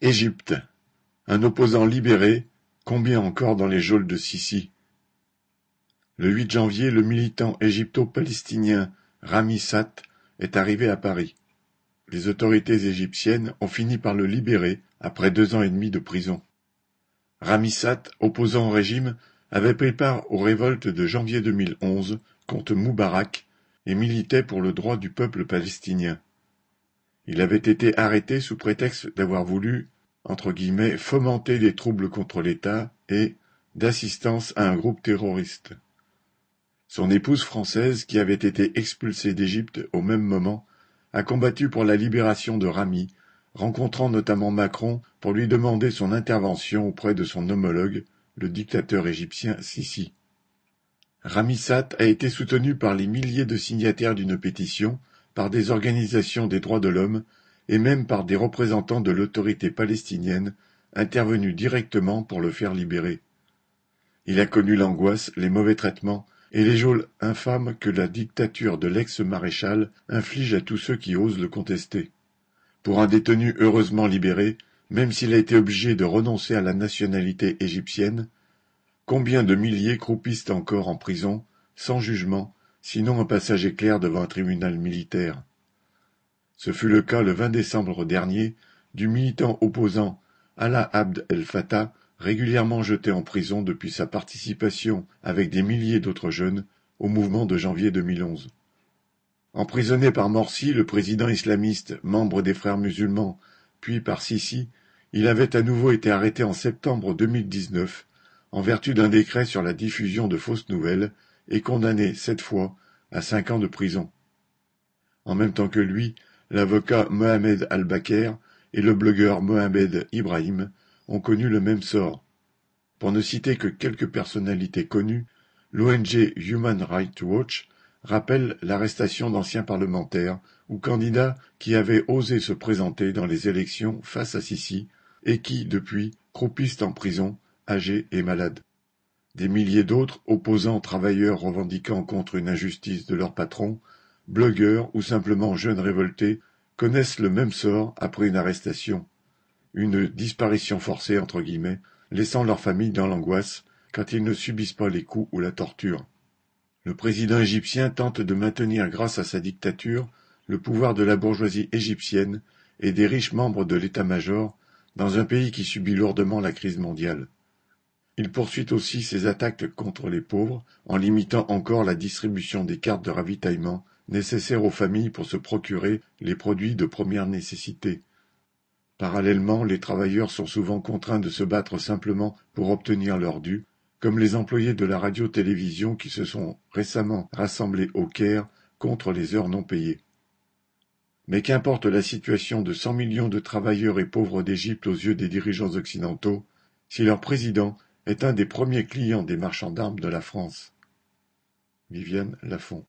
Égypte. Un opposant libéré, combien encore dans les geôles de Sissi Le 8 janvier, le militant égypto-palestinien Rami Satt est arrivé à Paris. Les autorités égyptiennes ont fini par le libérer après deux ans et demi de prison. Rami Satt, opposant au régime, avait pris part aux révoltes de janvier 2011 contre Moubarak et militait pour le droit du peuple palestinien. Il avait été arrêté sous prétexte d'avoir voulu entre guillemets, fomenter des troubles contre l'État et d'assistance à un groupe terroriste. Son épouse française, qui avait été expulsée d'Égypte au même moment, a combattu pour la libération de Rami, rencontrant notamment Macron pour lui demander son intervention auprès de son homologue, le dictateur égyptien Sisi. Ramisat a été soutenu par les milliers de signataires d'une pétition, par des organisations des droits de l'homme et même par des représentants de l'autorité palestinienne intervenus directement pour le faire libérer. Il a connu l'angoisse, les mauvais traitements et les geôles infâmes que la dictature de l'ex-maréchal inflige à tous ceux qui osent le contester. Pour un détenu heureusement libéré, même s'il a été obligé de renoncer à la nationalité égyptienne, combien de milliers croupissent encore en prison, sans jugement, sinon un passage éclair devant un tribunal militaire ce fut le cas le 20 décembre dernier du militant opposant Alaa Abd el-Fattah, régulièrement jeté en prison depuis sa participation avec des milliers d'autres jeunes au mouvement de janvier 2011. Emprisonné par Morsi, le président islamiste, membre des Frères musulmans, puis par Sisi, il avait à nouveau été arrêté en septembre 2019 en vertu d'un décret sur la diffusion de fausses nouvelles et condamné cette fois à cinq ans de prison. En même temps que lui, L'avocat Mohamed Al-Baker et le blogueur Mohamed Ibrahim ont connu le même sort. Pour ne citer que quelques personnalités connues, l'ONG Human Rights Watch rappelle l'arrestation d'anciens parlementaires ou candidats qui avaient osé se présenter dans les élections face à Sisi et qui, depuis, croupissent en prison, âgés et malades. Des milliers d'autres, opposants travailleurs revendiquant contre une injustice de leur patron, blogueurs ou simplement jeunes révoltés connaissent le même sort après une arrestation, une disparition forcée entre guillemets, laissant leur famille dans l'angoisse quand ils ne subissent pas les coups ou la torture. Le président égyptien tente de maintenir grâce à sa dictature le pouvoir de la bourgeoisie égyptienne et des riches membres de l'état-major dans un pays qui subit lourdement la crise mondiale. Il poursuit aussi ses attaques contre les pauvres en limitant encore la distribution des cartes de ravitaillement nécessaires aux familles pour se procurer les produits de première nécessité. Parallèlement, les travailleurs sont souvent contraints de se battre simplement pour obtenir leur dû, comme les employés de la radio-télévision qui se sont récemment rassemblés au Caire contre les heures non payées. Mais qu'importe la situation de cent millions de travailleurs et pauvres d'Égypte aux yeux des dirigeants occidentaux, si leur président est un des premiers clients des marchands d'armes de la France. Viviane Lafont